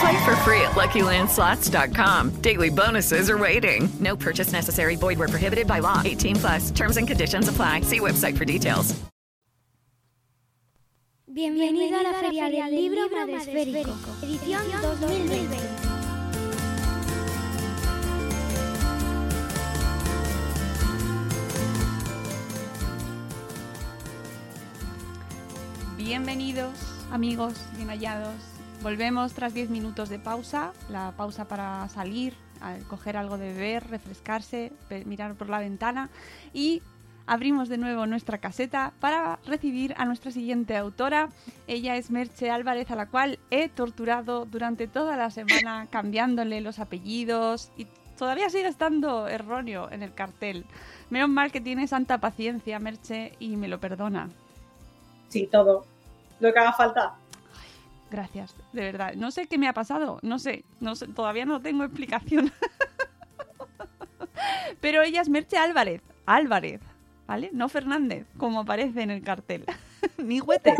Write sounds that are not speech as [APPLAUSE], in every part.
Play for free at LuckyLandSlots.com. Daily bonuses are waiting. No purchase necessary. Void where prohibited by law. 18 plus. Terms and conditions apply. See website for details. Bienvenido a la Feria del Libro Madresférico, edición 2020. Bienvenidos, amigos, bien hallados. Volvemos tras 10 minutos de pausa, la pausa para salir, coger algo de beber, refrescarse, mirar por la ventana y abrimos de nuevo nuestra caseta para recibir a nuestra siguiente autora. Ella es Merche Álvarez, a la cual he torturado durante toda la semana [LAUGHS] cambiándole los apellidos y todavía sigue estando erróneo en el cartel. Menos mal que tiene santa paciencia, Merche, y me lo perdona. Sí, todo. Lo que haga falta. Gracias, de verdad. No sé qué me ha pasado, no sé, no sé, todavía no tengo explicación. [LAUGHS] Pero ella es Merche Álvarez, Álvarez, ¿vale? No Fernández, como aparece en el cartel. [LAUGHS] Ni Huete.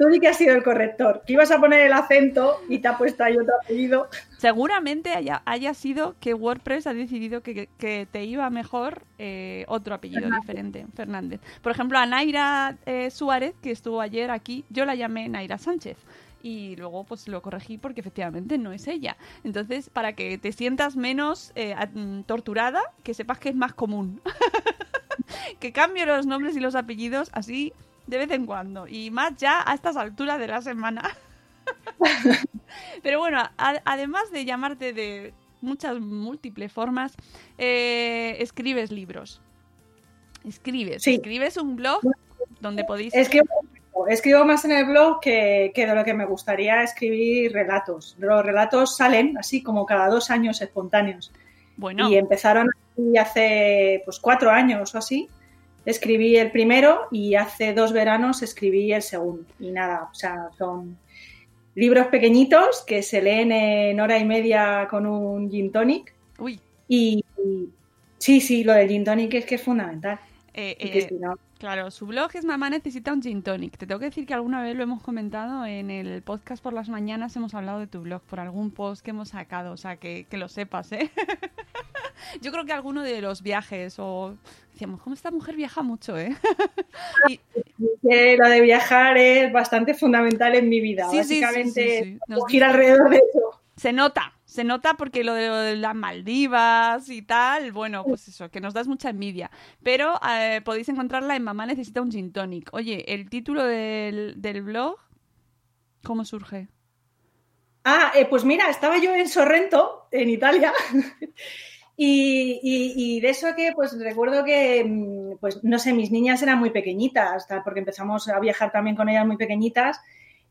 Tú di que has sido el corrector. Que ibas a poner el acento y te ha puesto ahí otro apellido. Seguramente haya, haya sido que WordPress ha decidido que, que te iba mejor eh, otro apellido diferente, Fernández. Por ejemplo, a Naira eh, Suárez, que estuvo ayer aquí, yo la llamé Naira Sánchez. Y luego pues lo corregí porque efectivamente no es ella. Entonces, para que te sientas menos eh, mm, torturada, que sepas que es más común. [LAUGHS] que cambio los nombres y los apellidos así de vez en cuando. Y más ya a estas alturas de la semana. [LAUGHS] Pero bueno, a- además de llamarte de muchas múltiples formas, eh, escribes libros. Escribes. Sí. Escribes un blog donde podéis... Escribo, escribo más en el blog que, que de lo que me gustaría escribir relatos. Los relatos salen así como cada dos años espontáneos. Bueno, Y empezaron hace pues cuatro años o así. Escribí el primero y hace dos veranos escribí el segundo. Y nada, o sea, son libros pequeñitos que se leen en hora y media con un gin tonic. uy, Y, y sí, sí, lo del gin tonic es que es fundamental. eh, Y que eh, si no- Claro, su blog es Mamá necesita un gin tonic. Te tengo que decir que alguna vez lo hemos comentado en el podcast por las mañanas, hemos hablado de tu blog por algún post que hemos sacado, o sea, que, que lo sepas, ¿eh? [LAUGHS] Yo creo que alguno de los viajes o... Decíamos, ¿cómo esta mujer viaja mucho, eh? [LAUGHS] Y- lo de viajar es bastante fundamental en mi vida. Sí, Básicamente, sí, sí. Nos gira alrededor de eso. se nota, se nota porque lo de, las Maldivas y tal, bueno, pues eso, que nos das mucha envidia. Pero eh, podéis encontrarla en Mamá necesita un gin tonic. Oye, el título del, del blog, ¿cómo surge? Ah, eh, pues mira, estaba yo en Sorrento, en Italia, [LAUGHS] y, y- y de eso que, pues recuerdo que, mm, pues no sé, mis niñas eran muy pequeñitas, porque empezamos a viajar también con ellas muy pequeñitas,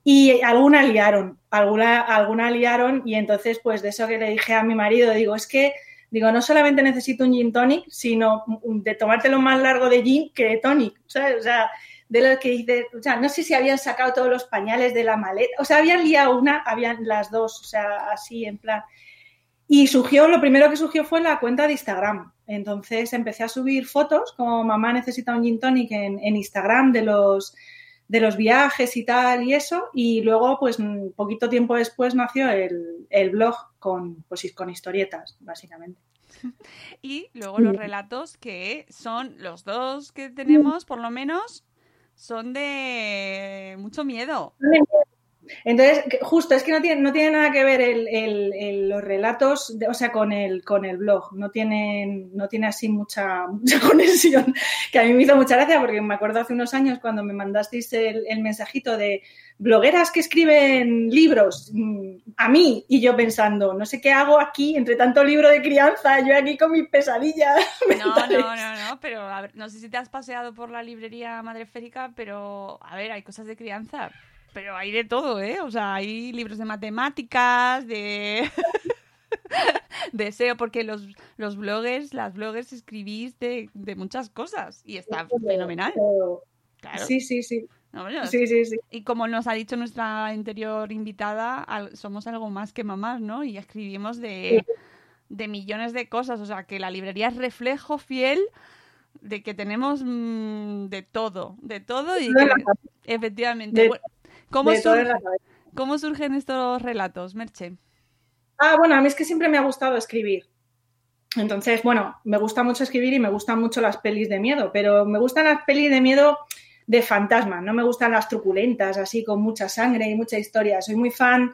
y alguna liaron, alguna, alguna liaron, y entonces, pues de eso que le dije a mi marido, digo, es que, digo, no solamente necesito un gin tonic, sino de tomártelo más largo de gin que de tonic. O sea, de lo que dices, o sea, no sé si habían sacado todos los pañales de la maleta, o sea, habían liado una, habían las dos, o sea, así en plan. Y surgió, lo primero que surgió fue la cuenta de Instagram. Entonces empecé a subir fotos, como mamá necesita un gin tonic en Instagram de los, de los viajes y tal y eso. Y luego, pues un poquito tiempo después nació el, el blog con, pues, con historietas, básicamente. [LAUGHS] Y luego los relatos que son los dos que tenemos, por lo menos, son de mucho miedo. Entonces, justo, es que no tiene, no tiene nada que ver el- el- el- los relatos, de- o sea, con el, con el blog. No tiene así mucha, mucha [LAUGHS] conexión. Que a mí me hizo mucha gracia porque me acuerdo hace unos años cuando me mandasteis el, mensajito de blogueras que escriben libros mm, a mí y yo pensando, no sé qué hago aquí entre tanto libro de crianza, yo aquí con mis pesadillas. [LAUGHS] No, no, no, no, pero a ver, no sé si te has paseado por la librería Madreférica, pero a ver, hay cosas de crianza, pero hay de todo, ¿eh? O sea, hay libros de matemáticas, de [LAUGHS] de SEO, porque los, los bloggers, las bloggers escribís de, de muchas cosas y está fenomenal. Pero- Claro. Sí, sí, sí. No, bueno, Sí, sí, sí. Y como nos ha dicho nuestra anterior invitada, somos algo más que mamás, ¿no? Y escribimos de, de millones de cosas. O sea, que la librería es reflejo fiel de que tenemos mm, de todo, de todo y que- efectivamente. De- Bueno, ¿cómo, surge-. ¿Cómo surgen estos relatos, Merche? Ah, bueno, a mí es que siempre me ha gustado escribir. Entonces, bueno, me gusta mucho escribir y me gustan mucho las pelis de miedo, pero me gustan las pelis de miedo de fantasma, no me gustan las truculentas, así con mucha sangre y mucha historia. Soy muy fan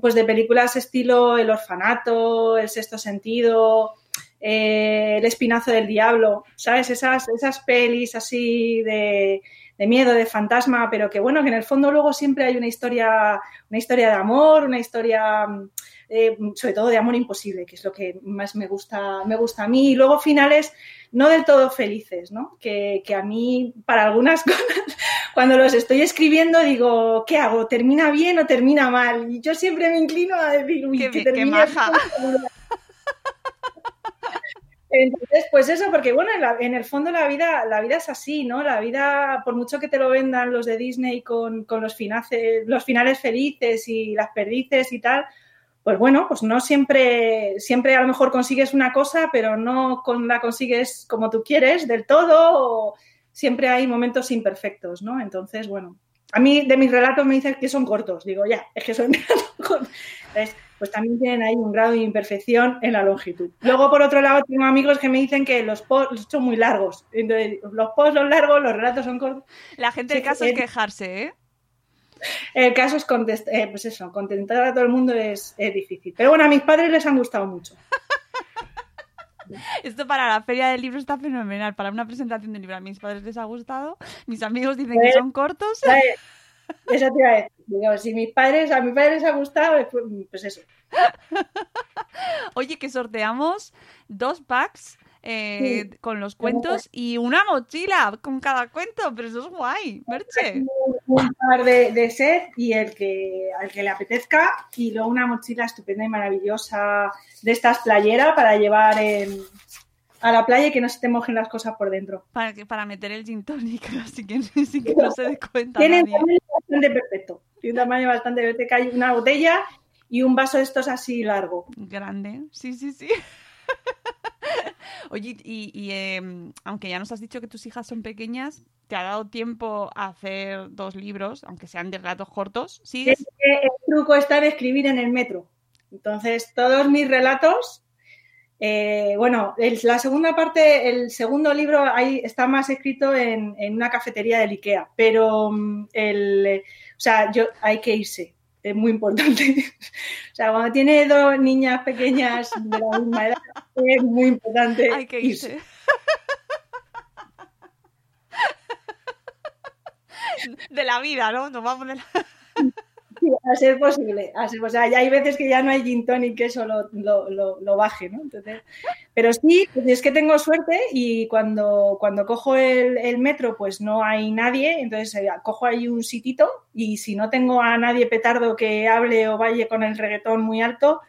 pues, de películas estilo El Orfanato, El Sexto Sentido, eh, El Espinazo del Diablo, ¿sabes? Esas, esas pelis así de, de miedo, de fantasma, pero que bueno, que en el fondo luego siempre hay una historia, una historia de amor, una historia eh, sobre todo de amor imposible, que es lo que más me gusta, me gusta a mí. Y luego finales no del todo felices, ¿no? Que, que a mí, para algunas [LAUGHS] cosas, cuando los estoy escribiendo, digo, ¿qué hago? ¿Termina bien o termina mal? Y yo siempre me inclino a decir, uy, Qué que bi- qué termine maja. bien. [LAUGHS] Entonces, pues eso, porque bueno, en, el fondo la vida, la vida es así, ¿no? La vida, por mucho que te lo vendan los de Disney con, con los, finace- los finales felices y las perdices y tal, pues bueno, pues no siempre, siempre a lo mejor consigues una cosa, pero no con la consigues como tú quieres del todo, o siempre hay momentos imperfectos, ¿no? Entonces, bueno, a mí de mis relatos me dicen que son cortos, digo, ya, es que son [LAUGHS] pues también tienen ahí un grado de imperfección en la longitud. Luego, por otro lado, tengo amigos que me dicen que los posts son muy largos. Entonces, los posts son largos, los relatos son cortos. La gente Sí, caso es quejarse, ¿eh? El caso es contest- eh, pues eso, contentar a todo el mundo es, es difícil. Pero bueno, a mis padres les han gustado mucho. [LAUGHS] Esto para la feria del libro está fenomenal. Para una presentación de libro a mis padres les ha gustado. Mis amigos dicen que Eh, son cortos. Eso te iba a decir. Digo, si mis padres, a mis padres les ha gustado, pues, eso. [LAUGHS] Oye, que sorteamos dos packs eh, con los cuentos y una mochila con cada cuento, pero eso es guay, Merche. Un, par de, de set y el que al que le apetezca y luego una mochila estupenda y maravillosa de estas playera para llevar en- a la playa y que no se te mojen las cosas por dentro. Para, que- para meter el gin tonic, [LAUGHS] así que, así que no se dé cuenta nadie. Bastante perfecto. Tiene un tamaño bastante perfecto. Hay una botella y un vaso de estos así largo. Grande, sí, sí, sí. [LAUGHS] Oye, y, y, em, aunque ya nos has dicho que tus hijas son pequeñas, ¿te ha dado tiempo a hacer dos libros, aunque sean de relatos cortos? Es ¿Sigues? que el truco está en escribir en el metro. Entonces, todos mis relatos, eh, bueno, el- la segunda parte, el segundo libro ahí está más escrito en, en una cafetería del IKEA, pero mm, el, o sea, yo hay que irse, es muy importante. [LAUGHS] O sea, cuando tiene dos niñas pequeñas de la misma edad, es muy importante Hay que irse. [LAUGHS] De la vida, ¿no? Nos vamos de la... A ser posible, a ser. O sea, ya hay veces que ya no hay gin tonic que eso lo, lo, lo- lo baje, ¿no? Entonces, pero sí, pues es que tengo suerte y cuando, cuando cojo el, el metro, pues no hay nadie, entonces eh, cojo ahí un sitito y si no tengo a nadie petardo que hable o vaya con el reggaetón muy alto,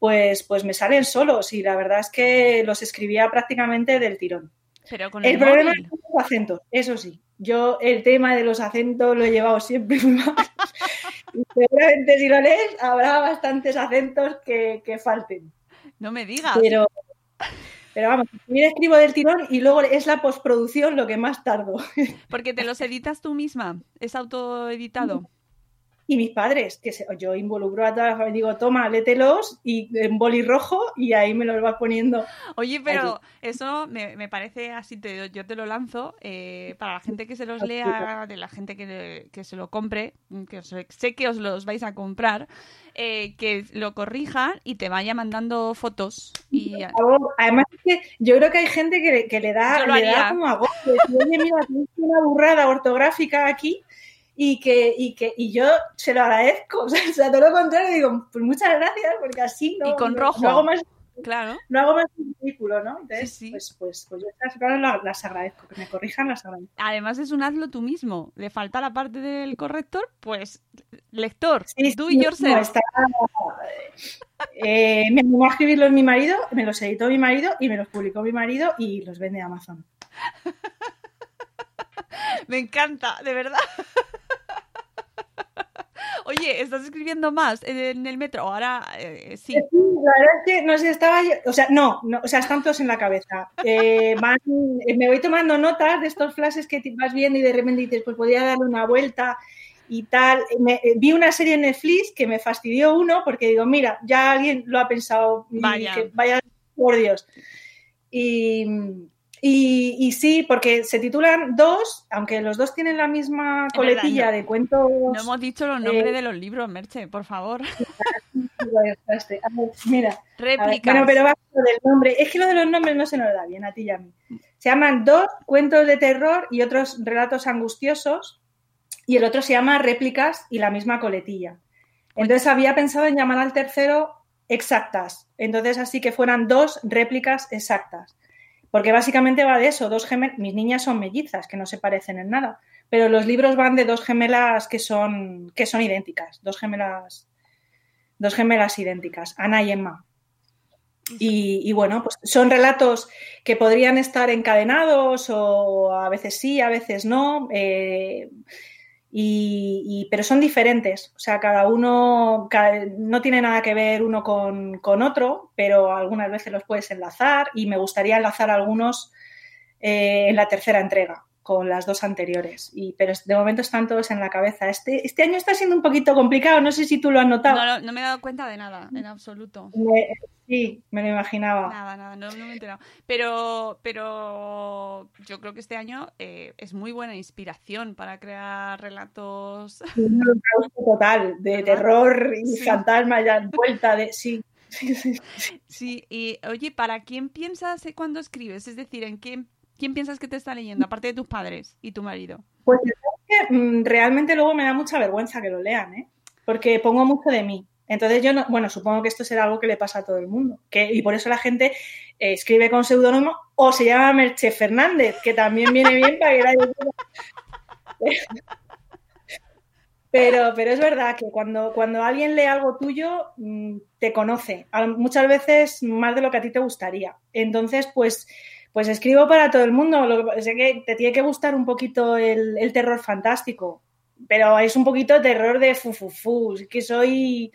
pues, pues me salen solos y la verdad es que los escribía prácticamente del tirón. Pero con el, El problema son los acentos, eso sí. Yo el tema de los acentos lo he llevado siempre [LAUGHS] mal. Seguramente si lo lees habrá bastantes acentos que, que falten. No me digas. Pero, pero vamos, primero escribo del tirón y luego es la postproducción lo que más tardo. Porque te los editas tú misma, es autoeditado. Y mis padres, que se- yo involucro a todas las familias, digo, toma, lételos y en boli rojo y ahí me los vas poniendo. Oye, pero eso me, me parece así, te, yo te lo lanzo eh, para la gente que se los lea, de la gente que, que se lo compre, que os- sé que os los vais a comprar, eh, que lo corrijan y te vaya mandando fotos. Y, Por favor, Además, es que yo creo que hay gente que, que le, da, le da como agobio. decir, Oye, mira, tienes una burrada ortográfica aquí y que, y que y yo se lo agradezco. [LAUGHS] O sea, todo lo contrario, digo, pues muchas gracias, porque así no, Y con no- rojo. no hago más, claro. no hago más ridículo, ¿no? Entonces, Sí, sí. Pues, pues, pues yo estas cosas las, agradezco, que me corrijan las agradezco. Además es un hazlo tú mismo. Le falta la parte del corrector, pues lector, Sí, it no, yourself. está- eh, me animó a escribirlos mi marido, me los editó mi marido y me los publicó mi marido y los vende Amazon. [LAUGHS] Me encanta, de verdad. Oye, ¿estás escribiendo más en el metro? Ahora eh, sí. Sí, la verdad es que no sé, estaba yo, o sea, no, no, o sea, están todos en la cabeza. Eh, [LAUGHS] van- eh, me voy tomando notas de estos flashes que vas viendo y de repente dices, pues podría darle una vuelta y tal. Me- eh, vi una serie en Netflix que me fastidió uno porque digo, mira, ya alguien lo ha pensado. Vaya. que vaya por Dios. Y, y, y sí, porque se titulan dos, aunque los dos tienen la misma verdad, coletilla no- de cuentos. No hemos dicho los nombres eh, de los libros, Merche, por favor. [LAUGHS] Mira, A ver, Réplicas. Bueno, pero va del nombre. Es que lo de los nombres no se nos da bien a ti y a mí. Se llaman dos cuentos de terror y otros relatos angustiosos. Y el otro se llama réplicas y la misma coletilla. Entonces había pensado en llamar al tercero exactas. Entonces así que fueran dos réplicas exactas. Porque básicamente va de eso, dos gemelas. Mis niñas son mellizas, que no se parecen en nada. Pero los libros van de dos gemelas que son, que son idénticas. Dos gemelas, dos gemelas idénticas, Ana y Emma. Y, y bueno, pues son relatos que podrían estar encadenados o a veces sí, a veces no. eh, y, pero son diferentes. O sea, cada uno no tiene nada que ver uno con, con otro, pero algunas veces los puedes enlazar y me gustaría enlazar algunos eh, en la tercera entrega con las dos anteriores. Y, pero de momento están todos en la cabeza. Este, este año está siendo un poquito complicado, no sé si tú lo has notado. No, me he dado cuenta de nada, en absoluto. Me- sí, me lo imaginaba. Nada, nada, no, no me he enterado. Pero, pero yo creo que este año eh, es muy buena inspiración para crear relatos. Un holocausto total de terror y Sí. fantasma ya en vuelta de sí. sí, [LAUGHS] sí. Sí, y oye, ¿para quién piensas eh, cuando escribes? Es decir, ¿en quién, quién piensas que te está leyendo, aparte de tus padres y tu marido? Pues la mm, realmente luego me da mucha vergüenza que lo lean, ¿eh? Porque pongo mucho de mí. Entonces yo no, bueno, supongo que esto será algo que le pasa a todo el mundo. Que, y por eso la gente eh, escribe con seudónimo o se llama Merche Fernández, que también viene bien para que nadie [LAUGHS] Pero, pero es verdad que cuando, cuando alguien lee algo tuyo, mm, te conoce, muchas veces más de lo que a ti te gustaría. Entonces, pues, pues escribo para todo el mundo. Lo que es que te tiene que gustar un poquito el, el terror fantástico, pero es un poquito terror de fufufu. Es que soy,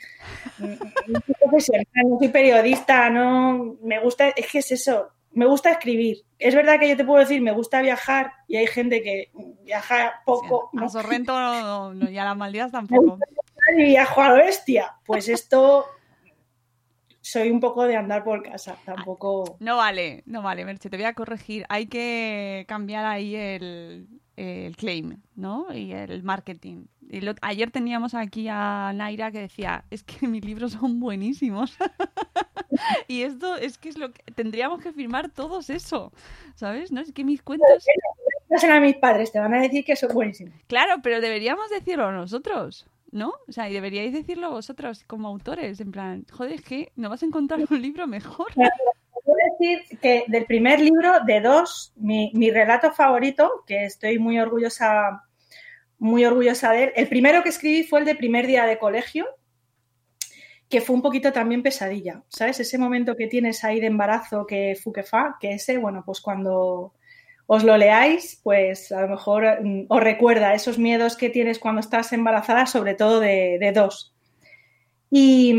mm, no soy [LAUGHS] profesional, no soy periodista, no me gusta, es que es eso. Me gusta escribir. Es verdad que yo te puedo decir, me gusta viajar y hay gente que viaja poco. A Sorrento no, no, y a las Maldivas [LAUGHS] tampoco. y viajo a lo bestia. Pues esto soy un poco de andar por casa, tampoco. No vale, no vale, Merche, te voy a corregir. Hay que cambiar ahí el, el claim, ¿no? Y el marketing. Y lo- ayer teníamos aquí a Naira que decía, es que [LAUGHS] mis libros son buenísimos. [LAUGHS] y esto es que es lo que tendríamos que firmar todos eso, ¿sabes? ¿No? Es que mis cuentos... No a mis padres, te van a decir que son buenísimos. Claro, pero deberíamos decirlo nosotros, ¿no? O sea, y deberíais decirlo vosotros como autores, en plan, joder, es que no vas a encontrar un libro mejor. Puedo decir que del primer libro, de dos, mi, mi relato favorito, que estoy muy orgullosa, muy orgullosa de él. El primero que escribí fue el de primer día de colegio, que fue un poquito también pesadilla, ¿sabes? Ese momento que tienes ahí de embarazo que fu que fa, que ese, bueno, pues cuando os lo leáis, pues a lo mejor mm, os recuerda esos miedos que tienes cuando estás embarazada, sobre todo de, dos. Y,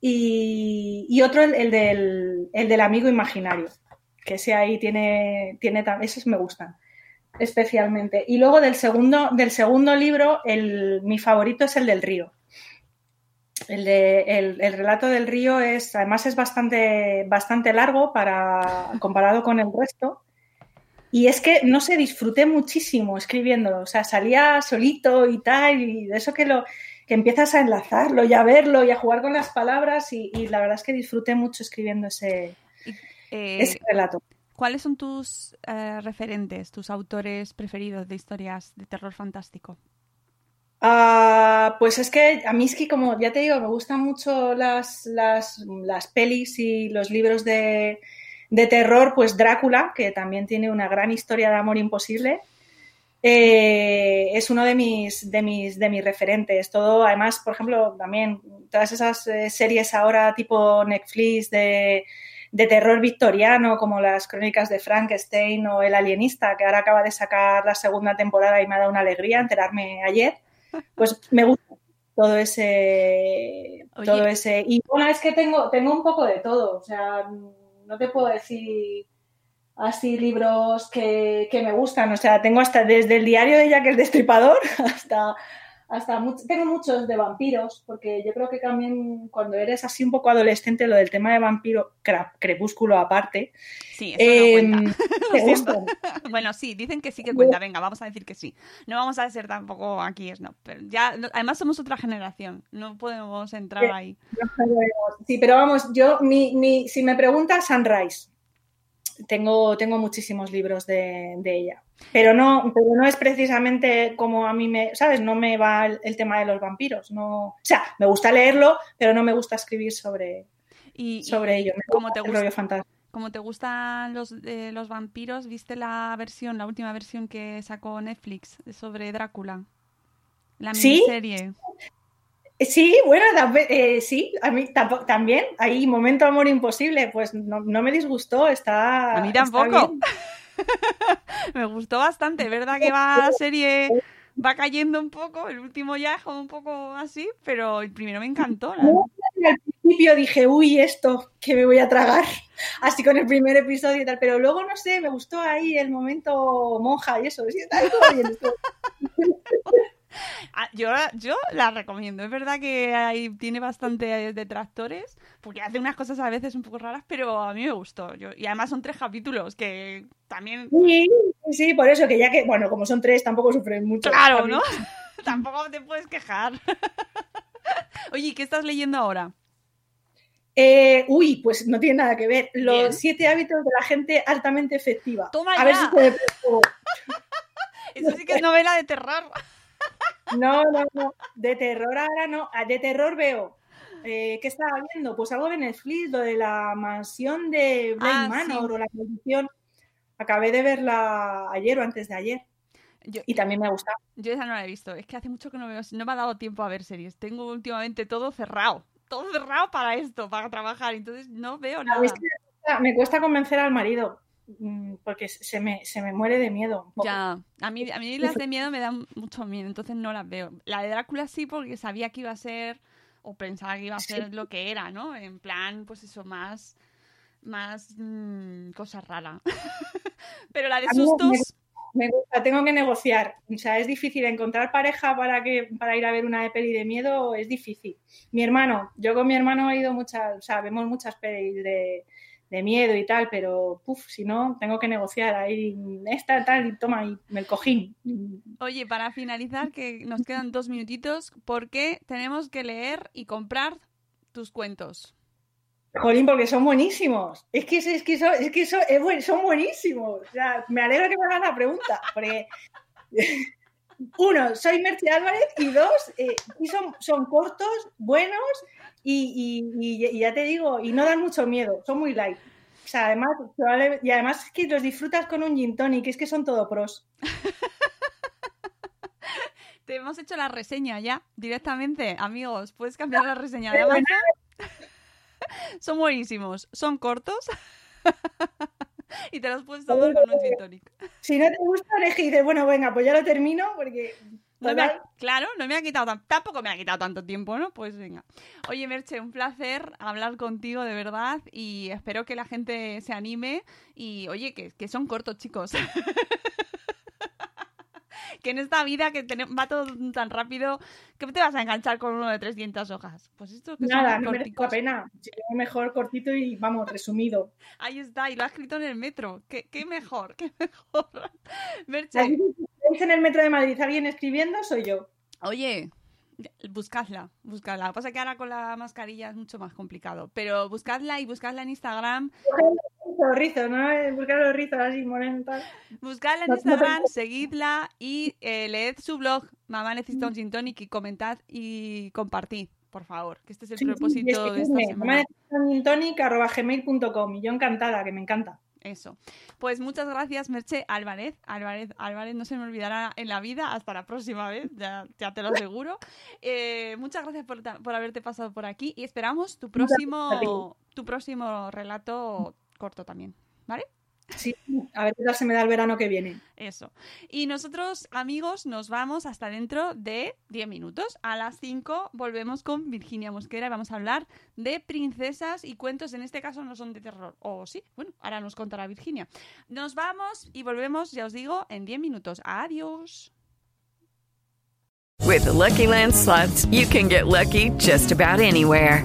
y, y otro, el, el del, el del amigo imaginario, que ese ahí tiene, tiene esos me gustan especialmente. Y luego del segundo, del segundo libro, el, mi favorito es el del río. El, el, el relato del río es, además es bastante, bastante largo para, comparado con el resto. Y es que no sé, disfruté muchísimo escribiéndolo. O sea, salía solito y tal, y de eso que lo que empiezas a enlazarlo y a verlo y a jugar con las palabras. Y, y la verdad es que disfruté mucho escribiendo ese, Eh, ese relato. ¿Cuáles son tus eh, referentes, tus autores preferidos de historias de terror fantástico? Ah, pues es que a mí es que, como ya te digo, me gustan mucho las, las, las pelis y los libros de, de terror, pues Drácula, que también tiene una gran historia de amor imposible. eh, es uno de mis, de, mis, de mis referentes. Todo, además, por ejemplo, también todas esas eh, series ahora tipo Netflix de, de terror victoriano, como las crónicas de Frankenstein o El alienista, que ahora acaba de sacar la segunda temporada y me ha dado una alegría enterarme ayer. Pues me gusta todo ese, Oye. todo ese. Y bueno, es que tengo, tengo un poco de todo. O sea, no te puedo decir así libros que, que me gustan. O sea, tengo hasta desde el diario de Jack el Destripador [LAUGHS] hasta, hasta much- tengo muchos de vampiros, porque yo creo que también cuando eres así un poco adolescente, lo del tema de vampiro, crepúsculo aparte, Sí, eso no cuenta. te [LAUGHS] Lo siento. gustan. [LAUGHS] Bueno, sí, dicen que sí que cuenta. Venga, vamos a decir que sí. No vamos a ser tampoco aquí, es no. Pero ya, además somos otra generación. No podemos entrar Sí. ahí. No. Sí, pero vamos, yo, mi, mi- si me preguntas, Sunrise. Tengo, tengo muchísimos libros de, de ella. Pero no, pero no es precisamente como a mí me, ¿sabes? No me va el, el tema de los vampiros. No, o sea, me gusta leerlo, pero no me gusta escribir sobre, Y, y sobre ello. Me te gusta, fantástico. como te gustan los, eh, los vampiros, ¿viste la versión, la última versión que sacó Netflix sobre Drácula? La miniserie. Sí, bueno, también, eh, sí, a mí también. Hay momento amor imposible, pues no, no me disgustó, está. A mí tampoco. [LAUGHS] Me gustó bastante, ¿verdad? Que va la serie va cayendo un poco, el último ya es como un poco así, pero el primero me encantó. la- al principio dije, uy, esto que me voy a tragar, así con el primer episodio y tal, pero luego no sé, me gustó ahí el momento monja y eso, sí, está todo bien, [LAUGHS] yo, yo la recomiendo. Es verdad que hay, tiene bastante detractores, porque hace unas cosas a veces un poco raras, pero a mí me gustó. Yo, y además son tres capítulos que también, Sí, sí, por eso que ya que, bueno, como son tres, tampoco sufren mucho. claro, ¿no? [LAUGHS] Tampoco te puedes quejar. [LAUGHS] Oye, ¿y ¿qué estás leyendo ahora? Eh, uy, pues no tiene nada que ver. Los Bien. siete hábitos de la gente altamente efectiva. Toma a ver si pegó. [LAUGHS] Eso sí que es novela de terror. No, no, no. De terror ahora no. Ah, De terror veo. Eh, ¿Qué estaba viendo? Pues algo de Netflix, lo de la mansión de Blake Ah, Manor sí. o la maldición. Acabé de verla ayer o antes de ayer Yo, y también me ha gustado. yo esa no la he visto. Es que hace mucho que no veo, no me ha dado tiempo a ver series. Tengo últimamente todo cerrado. Todo cerrado para esto, para trabajar. Entonces no veo nada. me cuesta- me cuesta convencer al marido porque se me, se me muere de miedo. un poco. Ya, a mí, a mí las de miedo me dan mucho miedo, entonces no las veo. La de Drácula sí, porque sabía que iba a ser, o pensaba que iba a ser lo que era, ¿no? En plan, pues eso, más, más mm, cosa rara. [LAUGHS] Pero la de A mí me- sustos, Me gusta, tengo que negociar. O sea, es difícil encontrar pareja para que para ir a ver una peli de miedo, es difícil. Mi hermano, yo con mi hermano he ido muchas, o sea, vemos muchas pelis de, de miedo y tal, pero puf, si no, tengo que negociar ahí esta tal y toma y el cojín. oye, para finalizar, que nos quedan dos minutitos, ¿por qué tenemos que leer y comprar tus cuentos? Jolín, porque son buenísimos. Es que, es que, son, es que son, es buen- son buenísimos. O sea, me alegro que me hagas la pregunta, porque [LAUGHS] uno, soy Merche Álvarez y dos, eh, y son, son cortos, buenos y, y- y- y ya te digo, y no dan mucho miedo, son muy light. O sea, además, y además es que los disfrutas con un gin tonic, es que son todo pros. [LAUGHS] Te hemos hecho la reseña ya, directamente, amigos. Puedes cambiar la reseña de Amazon. [LAUGHS] Son buenísimos, son cortos [LAUGHS] y te los puedes tomar con un gin tonic. Si no te gusta, y dices, bueno, venga, pues ya lo termino, porque No me ha- ¿Verdad? claro, no me ha quitado tan- tampoco me ha quitado tanto tiempo, ¿no? Pues venga. Oye, Merche, un placer hablar contigo de verdad y espero que la gente se anime y oye, que, que son cortos, chicos. [LAUGHS] que en esta vida que tene- va todo tan rápido, que te vas a enganchar con uno de 300 hojas. Pues esto que Nada, no merece la pena. Mejor cortito y vamos, resumido. Ahí está, y lo ha escrito en el metro. ¿Qué, qué mejor? [LAUGHS] ¿Qué mejor? Merche, veis en el metro de Madrid alguien escribiendo, soy yo. Oye, buscadla, buscadla. Lo que pasa es que ahora con la mascarilla es mucho más complicado. Pero buscadla y buscadla en Instagram. Los rizos, ¿no? Eh, Buscar los rizos así, tal. Buscadla en Instagram, seguidla y eh, leed su blog, Mamá necesita un gin tonic, y comentad y compartid, por favor. Que este es el Sí, sí, propósito de esta semana. mamá.gintonic@gmail.com y yo encantada, que me encanta. Eso. Pues muchas gracias, Merche Álvarez. Álvarez, Álvarez no se me olvidará en la vida. Hasta la próxima vez, ya, ya te lo aseguro. [LAUGHS] Eh, muchas gracias por, por haberte pasado por aquí y esperamos tu próximo, tu próximo relato corto también. ¿Vale? Sí, a ver qué tal se me da el verano que viene. Eso. Y nosotros, amigos, nos vamos hasta dentro de 10 minutos. A las 5 volvemos con Virginia Mosquera y vamos a hablar de princesas y cuentos. En este caso no son de terror. O sí, bueno, ahora nos contará Virginia. Nos vamos y volvemos, ya os digo, en 10 minutos. Adiós. With the Lucky Land slots, you can get lucky just about anywhere.